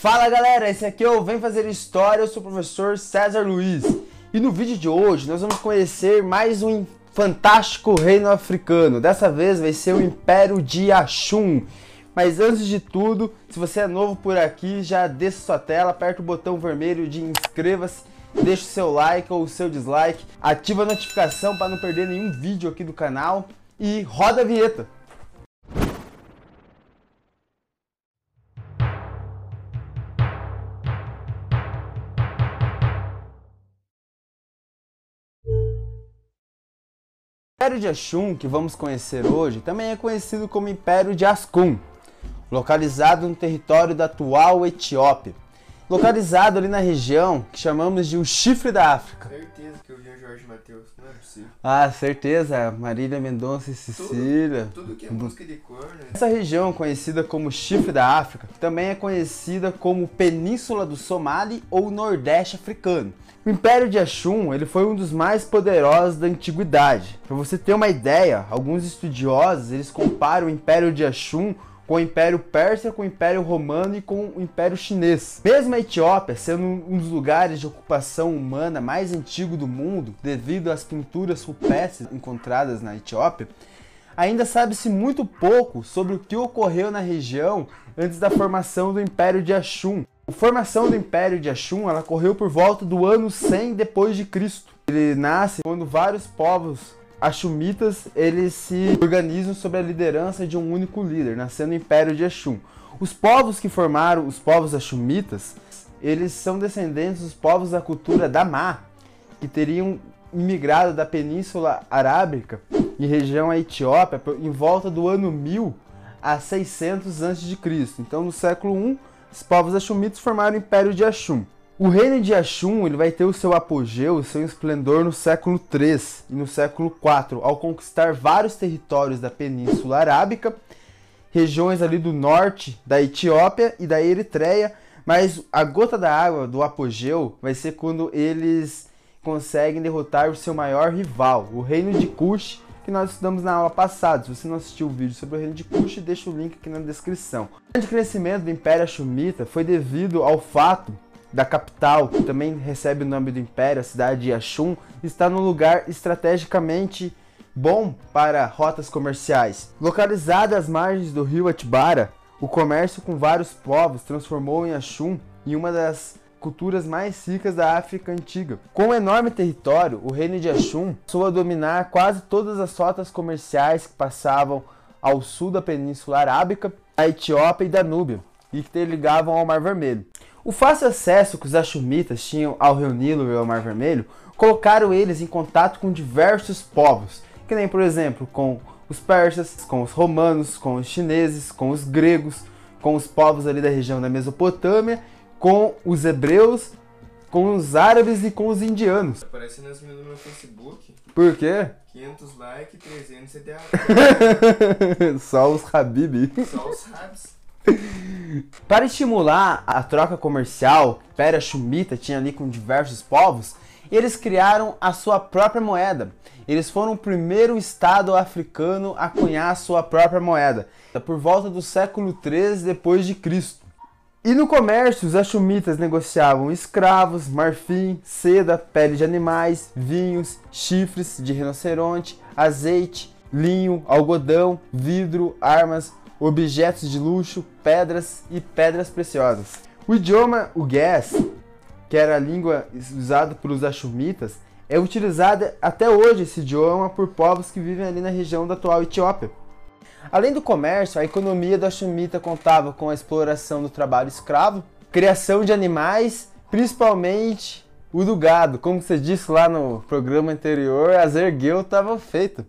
Fala galera, esse aqui é o Vem Fazer História, eu sou o professor César Luiz. E no vídeo de hoje nós vamos conhecer mais um fantástico reino africano. Dessa vez vai ser o Império de Axum. Mas antes de tudo, se você é novo por aqui, já desça sua tela, aperta o botão vermelho de inscreva-se, deixa o seu like ou o seu dislike, ativa a notificação para não perder nenhum vídeo aqui do canal e roda a vinheta. Império de Axum, que vamos conhecer hoje, também é conhecido como Império de Ascum, localizado no território da atual Etiópia, localizado ali na região que chamamos de o Chifre da África. Certeza que eu vi o Jorge Matheus, não é possível. Ah, certeza, Marília Mendonça e Cecília. Tudo, tudo que é música de cor, né? Essa região, conhecida como Chifre da África, também é conhecida como Península do Somali ou Nordeste Africano. O Império de Axum ele foi um dos mais poderosos da antiguidade. Para você ter uma ideia, alguns estudiosos eles comparam o Império de Axum com o Império Persa, com o Império Romano e com o Império Chinês. Mesmo a Etiópia sendo um dos lugares de ocupação humana mais antigo do mundo, devido às pinturas rupestres encontradas na Etiópia, ainda sabe-se muito pouco sobre o que ocorreu na região antes da formação do Império de Axum. A formação do Império de ela ocorreu por volta do ano 100 depois de Cristo. Ele nasce quando vários povos Axumitas eles se organizam sob a liderança de um único líder, nascendo o Império de Axum. Os povos que formaram os povos Axumitas, eles são descendentes dos povos da cultura Damá, que teriam imigrado da Península Arábica e região Etiópia em volta do ano 1000 a 600 a.C. Então, no século I, os povos Axumitas formaram o Império de Axum. O reino de Axum ele vai ter o seu apogeu, o seu esplendor no século III e no século IV, ao conquistar vários territórios da Península Arábica, regiões ali do norte da Etiópia e da Eritreia, mas a gota da água do apogeu vai ser quando eles conseguem derrotar o seu maior rival, o reino de Kush, que nós estudamos na aula passada. Se você não assistiu o vídeo sobre o reino de Kush, deixa o link aqui na descrição. O grande crescimento do Império Ashumita foi devido ao fato da capital, que também recebe o nome do império, a cidade de Ashum, está num lugar estrategicamente bom para rotas comerciais. Localizada às margens do rio Atibara, o comércio com vários povos transformou em Ashum em uma das culturas mais ricas da África antiga. Com um enorme território, o reino de Ashum passou a dominar quase todas as rotas comerciais que passavam ao sul da Península Arábica, da Etiópia e da Núbia, e que ligavam ao Mar Vermelho. O fácil acesso que os Ashumitas tinham ao Rio Nilo e ao Mar Vermelho colocaram eles em contato com diversos povos, que nem, por exemplo, com os persas, com os romanos, com os chineses, com os gregos, com os povos ali da região da Mesopotâmia, com os hebreus, com os árabes e com os indianos. Aparece nas minhas no meu Facebook. Por quê? 500 likes, 300 CDA. Só os Habib. Só os rabs. Para estimular a troca comercial, Pera Shumita tinha ali com diversos povos, eles criaram a sua própria moeda. Eles foram o primeiro estado africano a cunhar a sua própria moeda, por volta do século 13 depois de Cristo. E no comércio, os Ashumitas negociavam escravos, marfim, seda, pele de animais, vinhos, chifres de rinoceronte, azeite, linho, algodão, vidro, armas, objetos de luxo, pedras e pedras preciosas. O idioma o Ges, que era a língua usada pelos Ashumitas, é utilizado até hoje esse idioma por povos que vivem ali na região da atual Etiópia. Além do comércio, a economia do Ashumita contava com a exploração do trabalho escravo, criação de animais, principalmente o do gado. Como você disse lá no programa anterior, a Zergueu estava feita.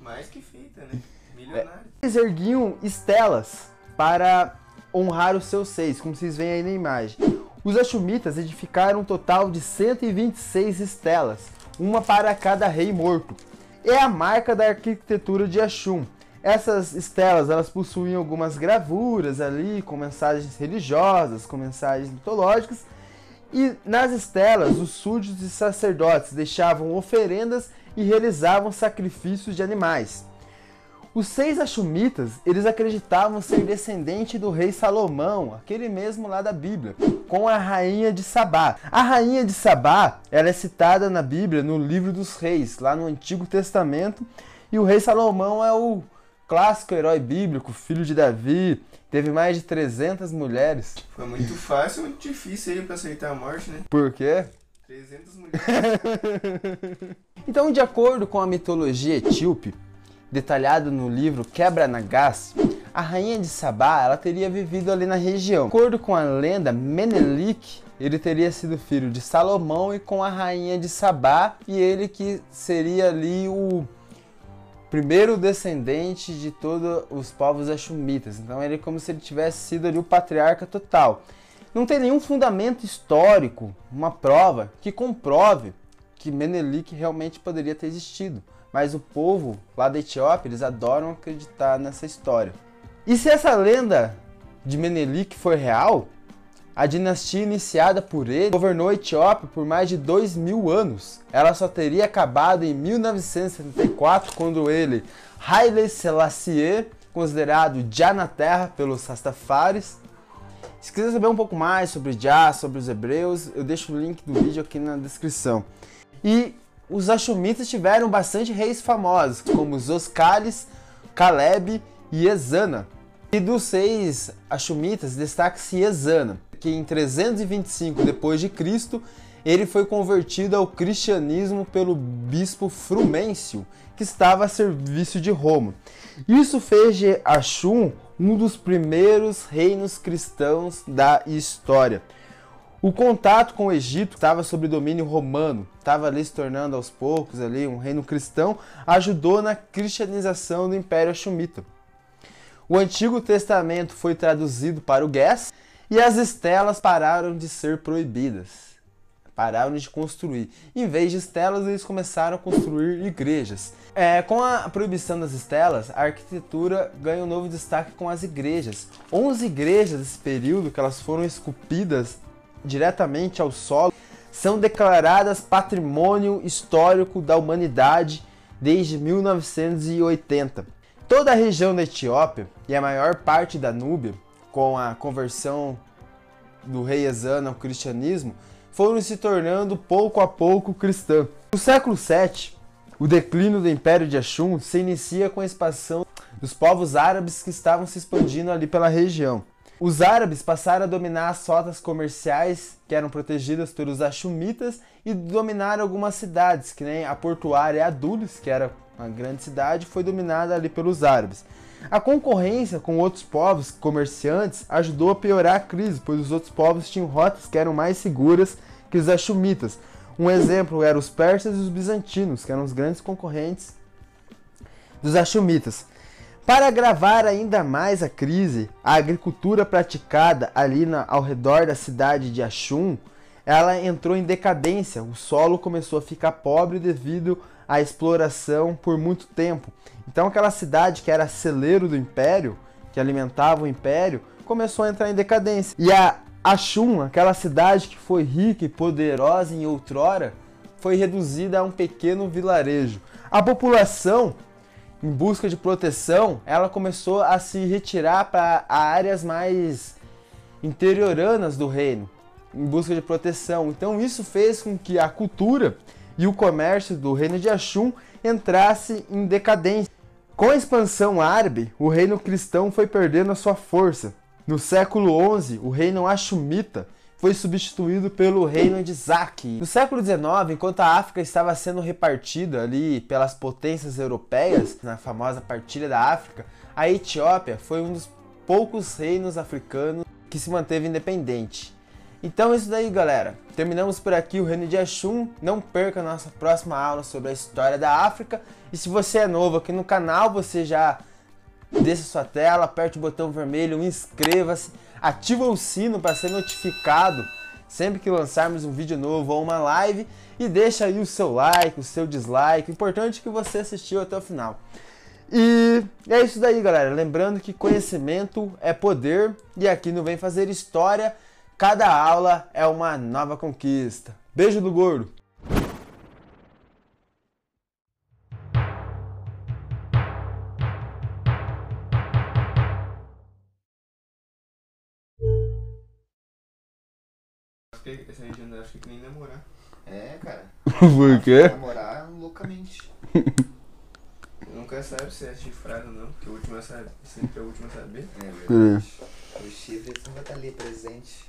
Mais que feita, né? Milionário. Eles erguiam estelas para honrar os seus seis, como vocês veem aí na imagem. Os Ashumitas edificaram um total de 126 estelas, uma para cada rei morto. É a marca da arquitetura de Ashum. Essas estelas elas possuíam algumas gravuras ali com mensagens religiosas, com mensagens mitológicas. E nas estelas, os súditos e sacerdotes deixavam oferendas e realizavam sacrifícios de animais. Os seis Achumitas, eles acreditavam ser descendente do rei Salomão, aquele mesmo lá da Bíblia, com a rainha de Sabá. A rainha de Sabá, ela é citada na Bíblia no livro dos reis, lá no Antigo Testamento, e o rei Salomão é o clássico herói bíblico, filho de Davi, teve mais de 300 mulheres. Foi muito fácil, muito difícil ele pra aceitar a morte, né? Por quê? 300 mulheres. Então, de acordo com a mitologia etíope, detalhada no livro Quebra Nagas, a rainha de Sabá ela teria vivido ali na região. De acordo com a lenda, Menelik ele teria sido filho de Salomão e com a rainha de Sabá, e ele que seria ali o primeiro descendente de todos os povos achumitas. Então ele é como se ele tivesse sido ali o patriarca total. Não tem nenhum fundamento histórico, uma prova que comprove que Menelik realmente poderia ter existido. Mas o povo lá da Etiópia, eles adoram acreditar nessa história. E se essa lenda de Menelik for real, a dinastia iniciada por ele governou a Etiópia por mais de dois mil anos. Ela só teria acabado em 1974, quando ele, Haile Selassie, considerado Já na Terra pelos Rastafaris. Se quiser saber um pouco mais sobre Já, sobre os hebreus, eu deixo o link do vídeo aqui na descrição. E os Ashumitas tiveram bastante reis famosos, como Zoscalis, Caleb e Ezana. E dos seis Ashumitas, destaca-se Ezana, que em 325 depois de Cristo, ele foi convertido ao cristianismo pelo bispo Frumêncio, que estava a serviço de Roma. Isso fez de Ashum um dos primeiros reinos cristãos da história. O contato com o Egito estava sob domínio romano, estava ali se tornando aos poucos ali um reino cristão, ajudou na cristianização do Império Ashumita. O Antigo Testamento foi traduzido para o Guess e as estelas pararam de ser proibidas. Pararam de construir. Em vez de estelas, eles começaram a construir igrejas. É, com a proibição das estelas, a arquitetura ganha um novo destaque com as igrejas. 11 igrejas desse período, que elas foram esculpidas diretamente ao solo, são declaradas patrimônio histórico da humanidade desde 1980. Toda a região da Etiópia e a maior parte da Núbia, com a conversão do rei Ezana ao cristianismo, foram se tornando pouco a pouco cristã. No século VII, o declínio do Império de Ashum se inicia com a expansão dos povos árabes que estavam se expandindo ali pela região. Os árabes passaram a dominar as rotas comerciais que eram protegidas pelos Ashumitas e dominaram algumas cidades, que nem a portuária Adulis, que era uma grande cidade, foi dominada ali pelos árabes. A concorrência com outros povos comerciantes ajudou a piorar a crise, pois os outros povos tinham rotas que eram mais seguras que os Ashumitas. Um exemplo eram os persas e os bizantinos, que eram os grandes concorrentes dos Ashumitas. Para agravar ainda mais a crise, a agricultura praticada ali na, ao redor da cidade de Ashum, ela entrou em decadência. O solo começou a ficar pobre devido à exploração por muito tempo. Então aquela cidade que era celeiro do império, que alimentava o império, começou a entrar em decadência. E a Ashum, aquela cidade que foi rica e poderosa em outrora, foi reduzida a um pequeno vilarejo. A população em busca de proteção, ela começou a se retirar para áreas mais interioranas do reino, em busca de proteção. Então isso fez com que a cultura e o comércio do reino de Ashum entrasse em decadência. Com a expansão árabe, o reino cristão foi perdendo a sua força. No século XI, o reino Ashumita foi substituído pelo reino de Zaki. No século XIX, enquanto a África estava sendo repartida ali pelas potências europeias, na famosa partilha da África, a Etiópia foi um dos poucos reinos africanos que se manteve independente. Então é isso daí, galera. Terminamos por aqui o Reino de Ashum. Não perca a nossa próxima aula sobre a história da África. E se você é novo aqui no canal, você já desça sua tela, aperte o botão vermelho, inscreva-se ativa o sino para ser notificado sempre que lançarmos um vídeo novo ou uma live e deixa aí o seu like, o seu dislike. Importante é que você assistiu até o final. E é isso daí, galera. Lembrando que conhecimento é poder e aqui no Vem Fazer História, cada aula é uma nova conquista. Beijo do gordo! Que essa região da África que nem namorar. É, cara. Por quê? Namorar loucamente. Nunca sabe se é chifrado ou não, porque o último a saber, sempre é o último a saber. É verdade. Os chifres sempre vai estar ali presente.